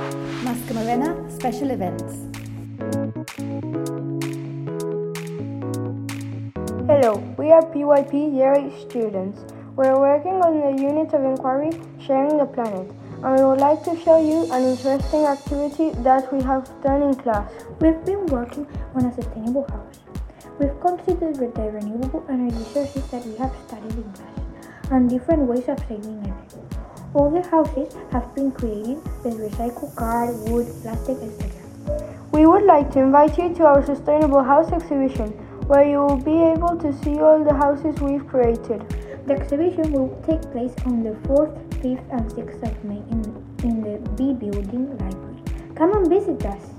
Mas Camarena Special Events. Hello, we are PYP Year 8 students. We're working on the unit of inquiry Sharing the Planet, and we would like to show you an interesting activity that we have done in class. We've been working on a sustainable house. We've considered the renewable energy sources that we have studied in class and different ways of saving energy. All the houses have been created with recycled card, wood, plastic, etc. We would like to invite you to our Sustainable House exhibition, where you will be able to see all the houses we've created. The exhibition will take place on the 4th, 5th, and 6th of May in, in the B Building Library. Come and visit us!